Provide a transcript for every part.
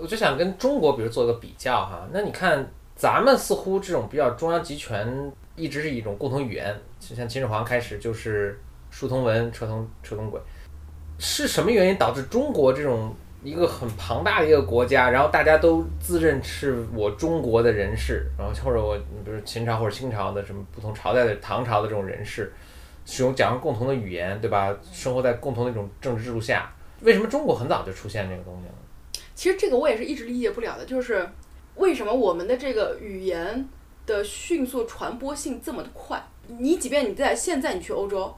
我就想跟中国，比如做个比较哈。那你看，咱们似乎这种比较中央集权，一直是一种共同语言，就像秦始皇开始就是书同文，车同车同轨。是什么原因导致中国这种一个很庞大的一个国家，然后大家都自认是我中国的人士，然后或者我比如秦朝或者清朝的什么不同朝代的唐朝的这种人士，使用讲共同的语言，对吧？生活在共同的一种政治制度下，为什么中国很早就出现这个东西了？其实这个我也是一直理解不了的，就是为什么我们的这个语言的迅速传播性这么的快？你即便你在现在你去欧洲，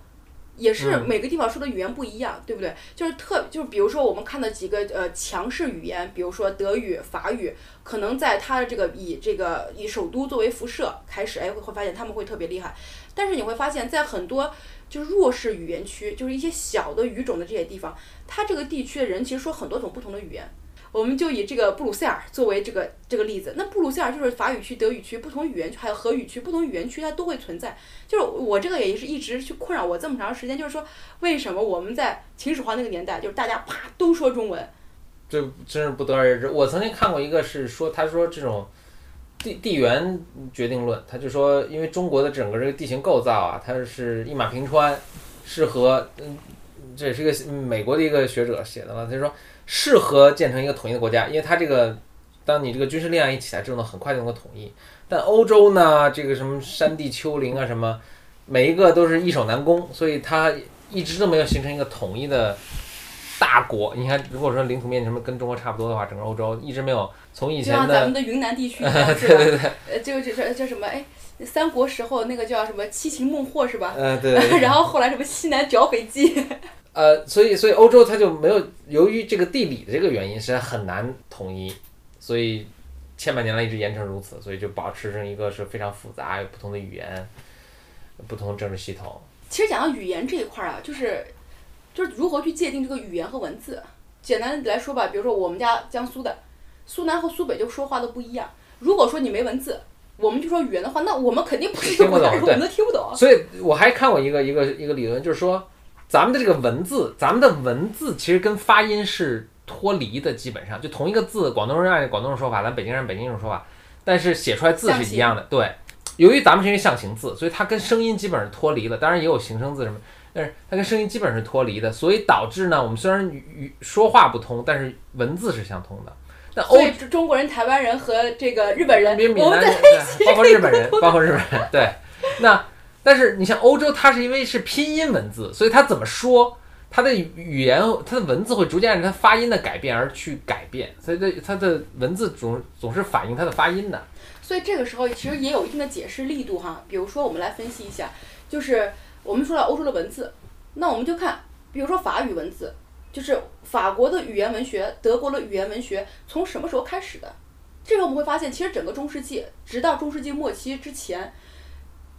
也是嗯每个地方说的语言不一样，对不对？就是特就是比如说我们看的几个呃强势语言，比如说德语、法语，可能在它的这个以这个以首都作为辐射开始，哎会会发现他们会特别厉害，但是你会发现在很多就是弱势语言区，就是一些小的语种的这些地方，它这个地区的人其实说很多种不同的语言。我们就以这个布鲁塞尔作为这个这个例子，那布鲁塞尔就是法语区、德语区、不同语言区，还有荷语区，不同语言区它都会存在。就是我这个也是一直去困扰我这么长时间，就是说为什么我们在秦始皇那个年代，就是大家啪都说中文，这真是不得而知。我曾经看过一个是说，他说这种地地缘决定论，他就说，因为中国的整个这个地形构造啊，它是一马平川，适合，嗯，这也是一个美国的一个学者写的了，他就说适合建成一个统一的国家，因为它这个，当你这个军事力量一起来之后呢，很快就能够统一。但欧洲呢，这个什么山地丘陵啊什么，每一个都是易守难攻，所以它一直都没有形成一个统一的大国。你看，如果说领土面积什么跟中国差不多的话，整个欧洲一直没有从以前就像咱们的的云南地区一样，是吧？呃，这个这这叫什么？哎，三国时候那个叫什么七擒孟获是吧？呃对对对 然后后来什么西南剿匪记，呃，所以所以欧洲它就没有由于这个地理的这个原因，实在很难统一，所以千百年来一直延成如此，所以就保持成一个是非常复杂，有不同的语言，不同政治系统。其实讲到语言这一块儿啊，就是就是如何去界定这个语言和文字。简单来说吧，比如说我们家江苏的，苏南和苏北就说话都不一样。如果说你没文字，我们就说语言的话，那我们肯定不是一个听不懂国家人，我们都听不懂。所以我还看过一个一个一个理论，就是说咱们的这个文字，咱们的文字其实跟发音是脱离的，基本上就同一个字，广东人按广东人说法，咱北京人按北京人说法，但是写出来字是一样的。对，由于咱们是因为象形字，所以它跟声音基本上脱离了，当然也有形声字什么。但是它跟声音基本上是脱离的，所以导致呢，我们虽然语语说话不通，但是文字是相通的。但欧所以中国人、台湾人和这个日本人，比如闽我们在包括日本人，包括日本人，对。那但是你像欧洲，它是因为是拼音文字，所以它怎么说，它的语言、它的文字会逐渐按照它发音的改变而去改变，所以它它的文字总总是反映它的发音的。所以这个时候其实也有一定的解释力度哈。比如说，我们来分析一下，就是我们说了欧洲的文字，那我们就看，比如说法语文字，就是法国的语言文学、德国的语言文学从什么时候开始的？这个我们会发现，其实整个中世纪，直到中世纪末期之前，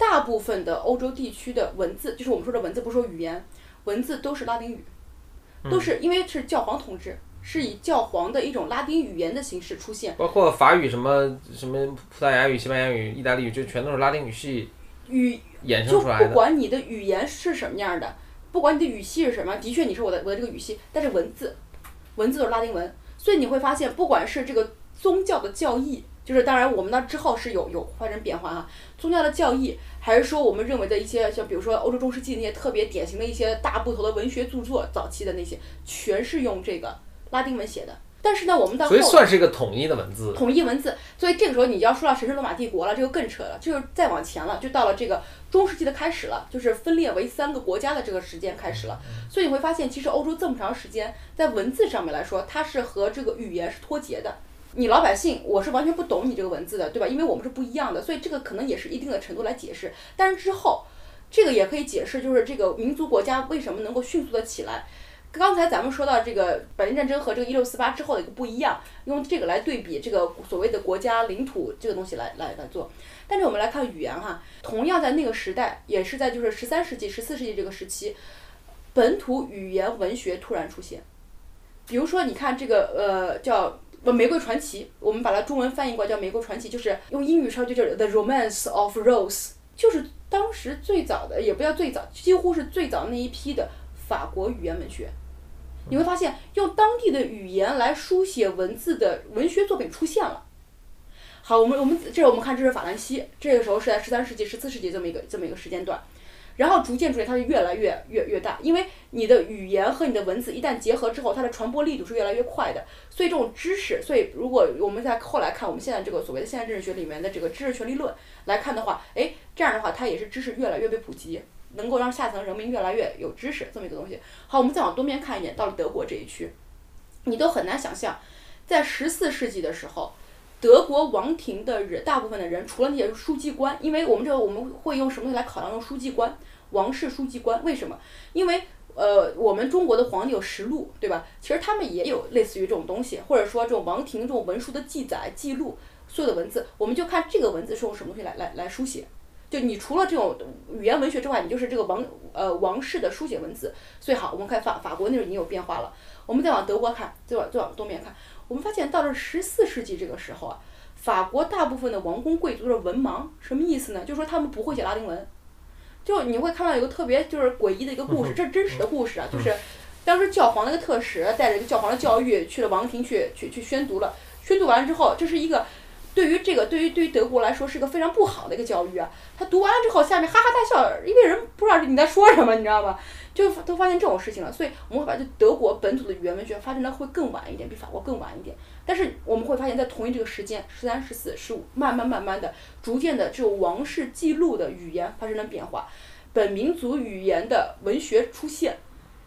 大部分的欧洲地区的文字，就是我们说的文字，不是说语言，文字都是拉丁语，都是因为是教皇统治，是以教皇的一种拉丁语言的形式出现。包括法语什么什么葡萄牙语、西班牙语、意大利语，就全都是拉丁语系语衍生就出来的。不管你的语言是什么样的，不管你的语系是什么，的确你是我的我的这个语系，但是文字，文字都是拉丁文，所以你会发现，不管是这个宗教的教义，就是当然我们那之后是有有发生变化啊，宗教的教义，还是说我们认为的一些像比如说欧洲中世纪那些特别典型的一些大部头的文学著作，早期的那些全是用这个拉丁文写的。但是呢，我们到后所以算是一个统一的文字。统一文字，所以这个时候你要说到神圣罗马帝国了，这个更扯了，就是再往前了，就到了这个中世纪的开始了，就是分裂为三个国家的这个时间开始了。所以你会发现，其实欧洲这么长时间，在文字上面来说，它是和这个语言是脱节的。你老百姓，我是完全不懂你这个文字的，对吧？因为我们是不一样的，所以这个可能也是一定的程度来解释。但是之后，这个也可以解释，就是这个民族国家为什么能够迅速的起来。刚才咱们说到这个百年战争和这个一六四八之后的一个不一样，用这个来对比这个所谓的国家领土这个东西来来来做。但是我们来看语言哈，同样在那个时代，也是在就是十三世纪、十四世纪这个时期，本土语言文学突然出现。比如说，你看这个呃叫《不玫瑰传奇》，我们把它中文翻译过来叫《玫瑰传奇》，就是用英语说就叫《The Romance of Rose》，就是当时最早的，也不叫最早，几乎是最早那一批的法国语言文学。你会发现用当地的语言来书写文字的文学作品出现了。好，我们我们这我们看这是法兰西，这个时候是在十三世纪、十四世纪这么一个这么一个时间段，然后逐渐逐渐它就越来越越越大，因为你的语言和你的文字一旦结合之后，它的传播力度是越来越快的，所以这种知识，所以如果我们在后来看我们现在这个所谓的现代政治学里面的这个知识权利论来看的话，哎，这样的话它也是知识越来越被普及，能够让下层人民越来越有知识这么一个东西。好，我们再往东边看一点，到了德国这一区，你都很难想象，在十四世纪的时候。德国王庭的人，大部分的人除了那些书记官，因为我们这个我们会用什么来考量用书记官？王室书记官为什么？因为呃，我们中国的皇帝有实录，对吧？其实他们也有类似于这种东西，或者说这种王庭这种文书的记载记录，所有的文字，我们就看这个文字是用什么东西来来来书写。就你除了这种语言文学之外，你就是这个王呃王室的书写文字。所以好，我们看法法国那时候已经有变化了。我们再往德国看，再往再往东面看。我们发现到了十四世纪这个时候啊，法国大部分的王公贵族是文盲，什么意思呢？就是说他们不会写拉丁文。就你会看到一个特别就是诡异的一个故事，这是真实的故事啊，就是当时教皇那个特使带着一个教皇的教育去了王庭去去去宣读了，宣读完了之后，这是一个对于这个对于对于德国来说是一个非常不好的一个教育啊。他读完了之后，下面哈哈大笑，因为人不知道你在说什么，你知道吧？就都发现这种事情了，所以我们会发现德国本土的语言文学发展的会更晚一点，比法国更晚一点。但是我们会发现，在同一这个时间，十三、十四、十五，慢慢慢慢的，逐渐的这种王室记录的语言发生了变化，本民族语言的文学出现，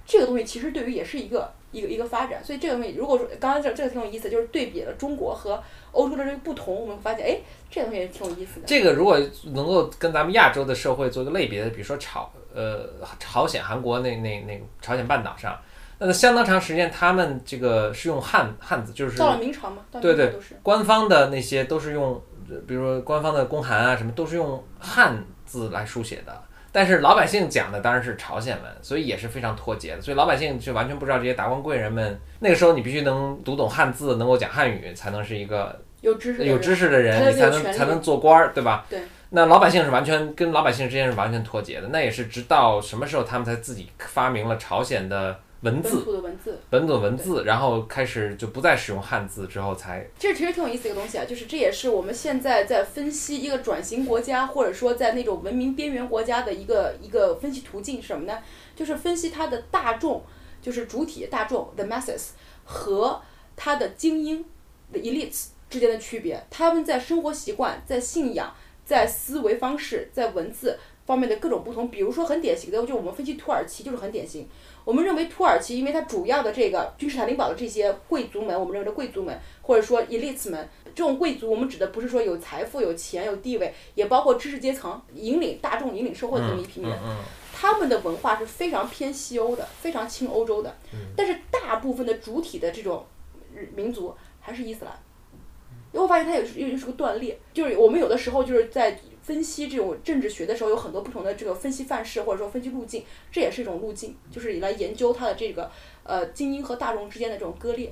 这个东西其实对于也是一个一个一个发展。所以这个东西，如果说刚刚这这个挺有意思，就是对比了中国和欧洲的这个不同，我们发现，哎，这个东西也挺有意思的。这个如果能够跟咱们亚洲的社会做一个类别的，比如说朝呃朝鲜、韩国那那那朝鲜半岛上。那相当长时间，他们这个是用汉汉字，就是到了明朝嘛，到对对，官方的那些都是用，比如说官方的公函啊什么，都是用汉字来书写的。但是老百姓讲的当然是朝鲜文，所以也是非常脱节的。所以老百姓就完全不知道这些达官贵人们那个时候，你必须能读懂汉字，能够讲汉语，才能是一个有知识有知识的人，你才能才能做官儿，对吧？对。那老百姓是完全跟老百姓之间是完全脱节的。那也是直到什么时候他们才自己发明了朝鲜的。文字，本土的文字，本土文字，然后开始就不再使用汉字之后才。这其实挺有意思一个东西啊，就是这也是我们现在在分析一个转型国家，或者说在那种文明边缘国家的一个一个分析途径是什么呢？就是分析它的大众，就是主体大众 the masses 和它的精英 the elites 之间的区别，他们在生活习惯、在信仰、在思维方式、在文字方面的各种不同。比如说很典型的，就我们分析土耳其就是很典型。我们认为土耳其，因为它主要的这个君士坦丁堡的这些贵族们，我们认为的贵族们，或者说 elites 们，这种贵族，我们指的不是说有财富、有钱、有地位，也包括知识阶层，引领大众、引领社会的这么一批人。他们的文化是非常偏西欧的，非常亲欧洲的。但是大部分的主体的这种民族还是伊斯兰。因为我发现它也是又是个断裂，就是我们有的时候就是在。分析这种政治学的时候，有很多不同的这个分析范式，或者说分析路径，这也是一种路径，就是来研究它的这个呃精英和大众之间的这种割裂。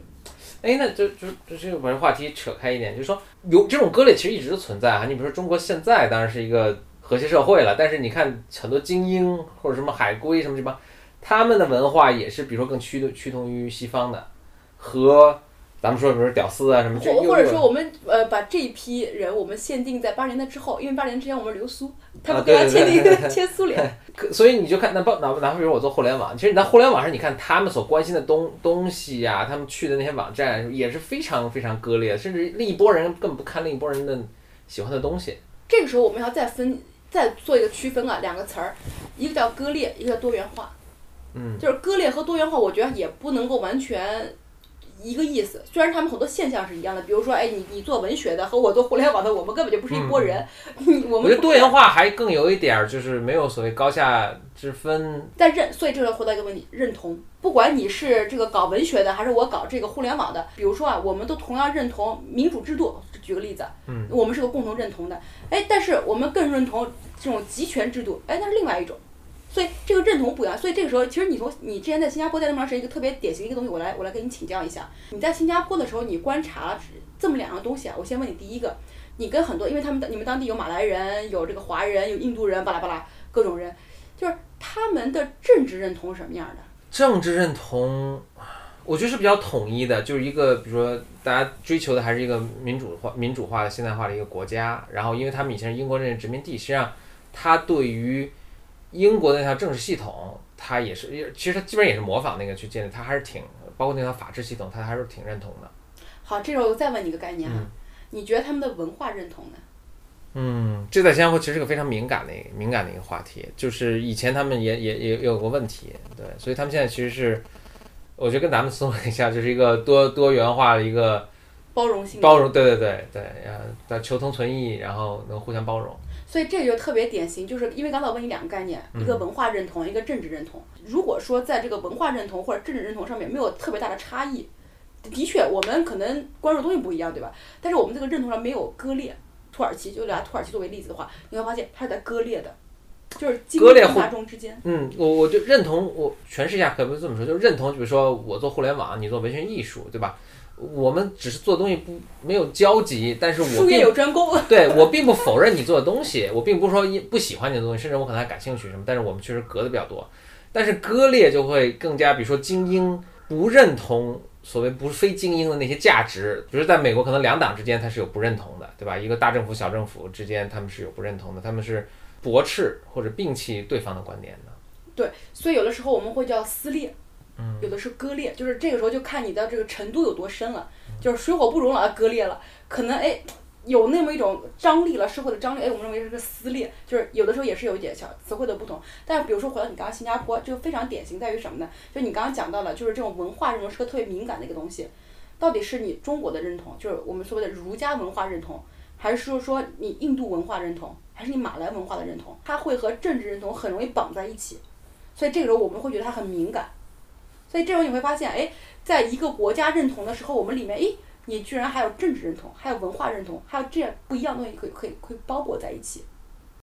哎，那就就就这个把这话题扯开一点，就是说有这种割裂其实一直都存在啊。你比如说中国现在当然是一个和谐社会了，但是你看很多精英或者什么海归什么什么，他们的文化也是比如说更趋趋同于西方的和。咱们说，比如屌丝啊什么，或或者说我们呃把这一批人，我们限定在八十年代之后，因为八十年之前我们留苏，他们跟他签订一个 签苏联，所以你就看那不哪哪怕比如我做互联网，其实你在互联网上，你看他们所关心的东东西呀，他们去的那些网站也是非常非常割裂，甚至另一波人根本不看另一波人的喜欢的东西。这个时候我们要再分再做一个区分啊，两个词儿，一个叫割裂，一个叫多元化。嗯，就是割裂和多元化，我觉得也不能够完全。一个意思，虽然他们很多现象是一样的，比如说，哎，你你做文学的和我做互联网的，我们根本就不是一拨人。我们我觉得多元化还更有一点儿，就是没有所谓高下之分。但认，所以这就回到一个问题，认同。不管你是这个搞文学的，还是我搞这个互联网的，比如说啊，我们都同样认同民主制度。举个例子，嗯，我们是个共同认同的。哎，但是我们更认同这种集权制度，哎，那是另外一种。所以这个认同不一样，所以这个时候，其实你从你之前在新加坡待那么长时间，一个特别典型的一个东西，我来我来跟你请教一下。你在新加坡的时候，你观察这么两样东西啊。我先问你第一个，你跟很多，因为他们你们当地有马来人，有这个华人，有印度人，巴拉巴拉各种人，就是他们的政治认同是什么样的？政治认同，我觉得是比较统一的，就是一个比如说大家追求的还是一个民主化、民主化的现代化的一个国家。然后，因为他们以前是英国人殖民地，实际上他对于英国的那套政治系统，它也是，其实他基本上也是模仿那个去建立，它还是挺包括那套法治系统，它还是挺认同的。好，这时候我再问你一个概念啊，嗯你觉得他们的文化认同呢？嗯，这在新加坡其实是个非常敏感的敏感的一个话题，就是以前他们也也也也有过问题，对，所以他们现在其实是，我觉得跟咱们思维一下，就是一个多多元化的一个包容性包容，对对对对，呃，求同存异，然后能互相包容。所以这就特别典型，就是因为刚才我问你两个概念，嗯一个文化认同，一个政治认同。如果说在这个文化认同或者政治认同上面没有特别大的差异，的确我们可能关注东西不一样，对吧？但是我们这个认同上没有割裂。土耳其就拿土耳其作为例子的话，你会发现它是在割裂的，就是精割裂互英大众之间。嗯，我我就认同，我诠释一下，可不可以这么说？就是认同，比如说我做互联网，你做文学艺术，对吧？我们只是做东西不没有交集，但是我术业有专攻，对我并不否认你做的东西，我并不是说一不喜欢你的东西，甚至我可能还感兴趣什么，但是我们确实隔的比较多。但是割裂就会更加，比如说精英不认同所谓不是非精英的那些价值，比如在美国可能两党之间它是有不认同的，对吧？一个大政府小政府之间他们是有不认同的，他们是驳斥或者摒弃对方的观点的。对，所以有的时候我们会叫撕裂，有的是割裂，就是这个时候就看你的这个程度有多深了，就是水火不容了，割裂了，可能哎有那么一种张力了，社会的张力，哎，我们认为是个撕裂，就是有的时候也是有一点小词汇的不同。但比如说回到你刚刚新加坡，就非常典型在于什么呢？就你刚刚讲到了，就是这种文化认同是个特别敏感的一个东西，到底是你中国的认同，就是我们所谓的儒家文化认同，还是说说你印度文化认同，还是你马来文化的认同，它会和政治认同很容易绑在一起。所以这个时候我们会觉得它很敏感。所以这时候你会发现，哎，在一个国家认同的时候，我们里面，哎，你居然还有政治认同，还有文化认同，还有这样不一样的东西可以可以可以包裹在一起。